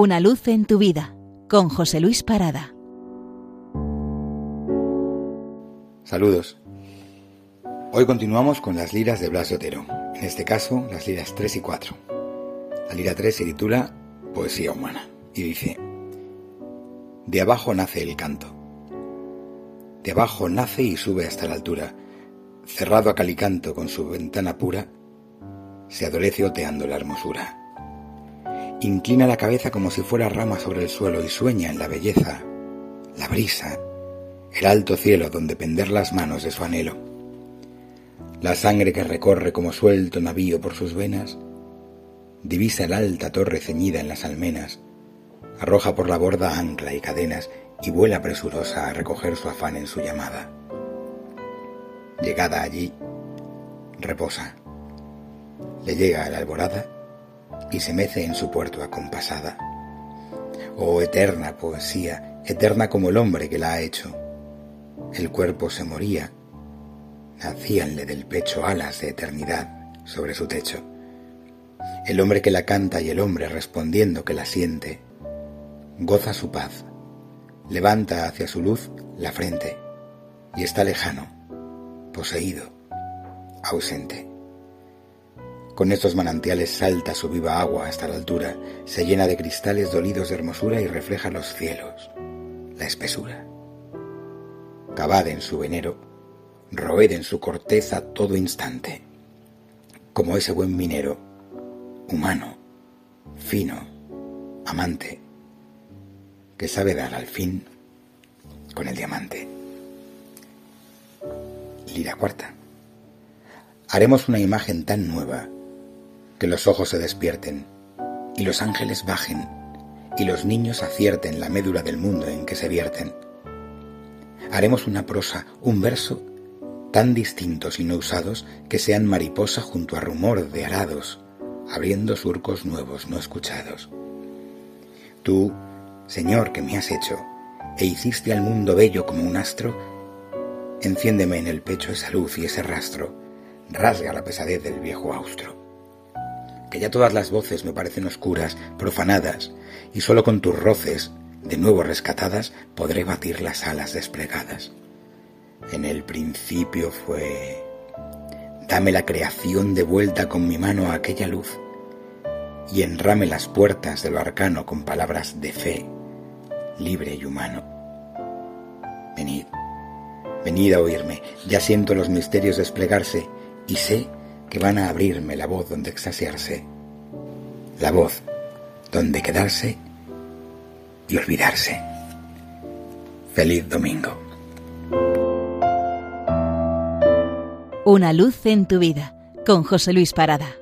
Una luz en tu vida con José Luis Parada. Saludos. Hoy continuamos con las liras de Blas de Otero, en este caso las liras 3 y 4. La lira 3 se titula Poesía humana y dice, De abajo nace el canto. De abajo nace y sube hasta la altura, cerrado a calicanto con su ventana pura, se adolece oteando la hermosura. Inclina la cabeza como si fuera rama sobre el suelo y sueña en la belleza, la brisa, el alto cielo donde pender las manos de su anhelo. La sangre que recorre como suelto navío por sus venas, divisa la alta torre ceñida en las almenas, arroja por la borda ancla y cadenas y vuela presurosa a recoger su afán en su llamada. Llegada allí, reposa. Le llega a la alborada y se mece en su puerto acompasada. Oh eterna poesía, eterna como el hombre que la ha hecho. El cuerpo se moría, nacíanle del pecho alas de eternidad sobre su techo. El hombre que la canta y el hombre respondiendo que la siente, goza su paz, levanta hacia su luz la frente y está lejano, poseído, ausente. Con estos manantiales salta su viva agua hasta la altura, se llena de cristales dolidos de hermosura y refleja los cielos, la espesura. Cavad en su venero, roed en su corteza todo instante, como ese buen minero, humano, fino, amante, que sabe dar al fin con el diamante. Lira cuarta. Haremos una imagen tan nueva que los ojos se despierten y los ángeles bajen y los niños acierten la médula del mundo en que se vierten. Haremos una prosa, un verso tan distintos y no usados que sean mariposa junto a rumor de arados, abriendo surcos nuevos no escuchados. Tú, Señor, que me has hecho, e hiciste al mundo bello como un astro, enciéndeme en el pecho esa luz y ese rastro, rasga la pesadez del viejo austro que ya todas las voces me parecen oscuras, profanadas, y sólo con tus roces, de nuevo rescatadas, podré batir las alas desplegadas. En el principio fue... Dame la creación de vuelta con mi mano a aquella luz, y enrame las puertas de lo arcano con palabras de fe, libre y humano. Venid, venid a oírme, ya siento los misterios desplegarse, y sé que van a abrirme la voz donde extasiarse, la voz donde quedarse y olvidarse. Feliz domingo. Una luz en tu vida con José Luis Parada.